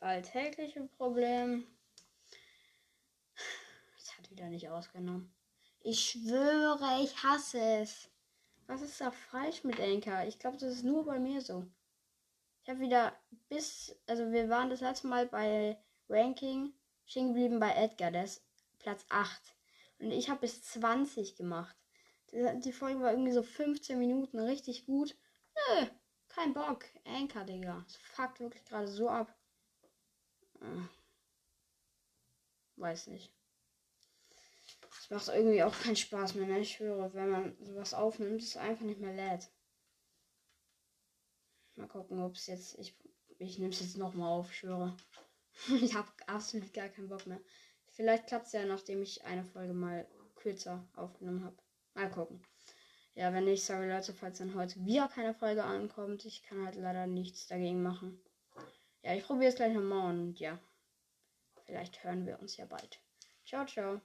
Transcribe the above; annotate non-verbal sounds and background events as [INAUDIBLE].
alltägliche Problem. Es hat wieder nicht ausgenommen. Ich schwöre, ich hasse es. Was ist da falsch mit Enka? Ich glaube, das ist nur bei mir so. Ich habe wieder bis, also wir waren das letzte Mal bei Ranking stehen geblieben bei Edgar, der ist Platz 8. Und ich habe bis 20 gemacht. Die Folge war irgendwie so 15 Minuten, richtig gut. Nö, kein Bock. Anker, Digga. Das fuckt wirklich gerade so ab. Hm. Weiß nicht. Es macht irgendwie auch keinen Spaß mehr, ne? Ich schwöre, wenn man sowas aufnimmt, ist es einfach nicht mehr lädt. Mal gucken, ob es jetzt. Ich, ich nehme es jetzt nochmal auf, ich schwöre. [LAUGHS] ich habe absolut gar keinen Bock mehr. Vielleicht klappt es ja, nachdem ich eine Folge mal kürzer aufgenommen habe. Mal gucken. Ja, wenn nicht, sorry Leute, falls dann heute wieder keine Folge ankommt. Ich kann halt leider nichts dagegen machen. Ja, ich probiere es gleich nochmal und ja. Vielleicht hören wir uns ja bald. Ciao, ciao.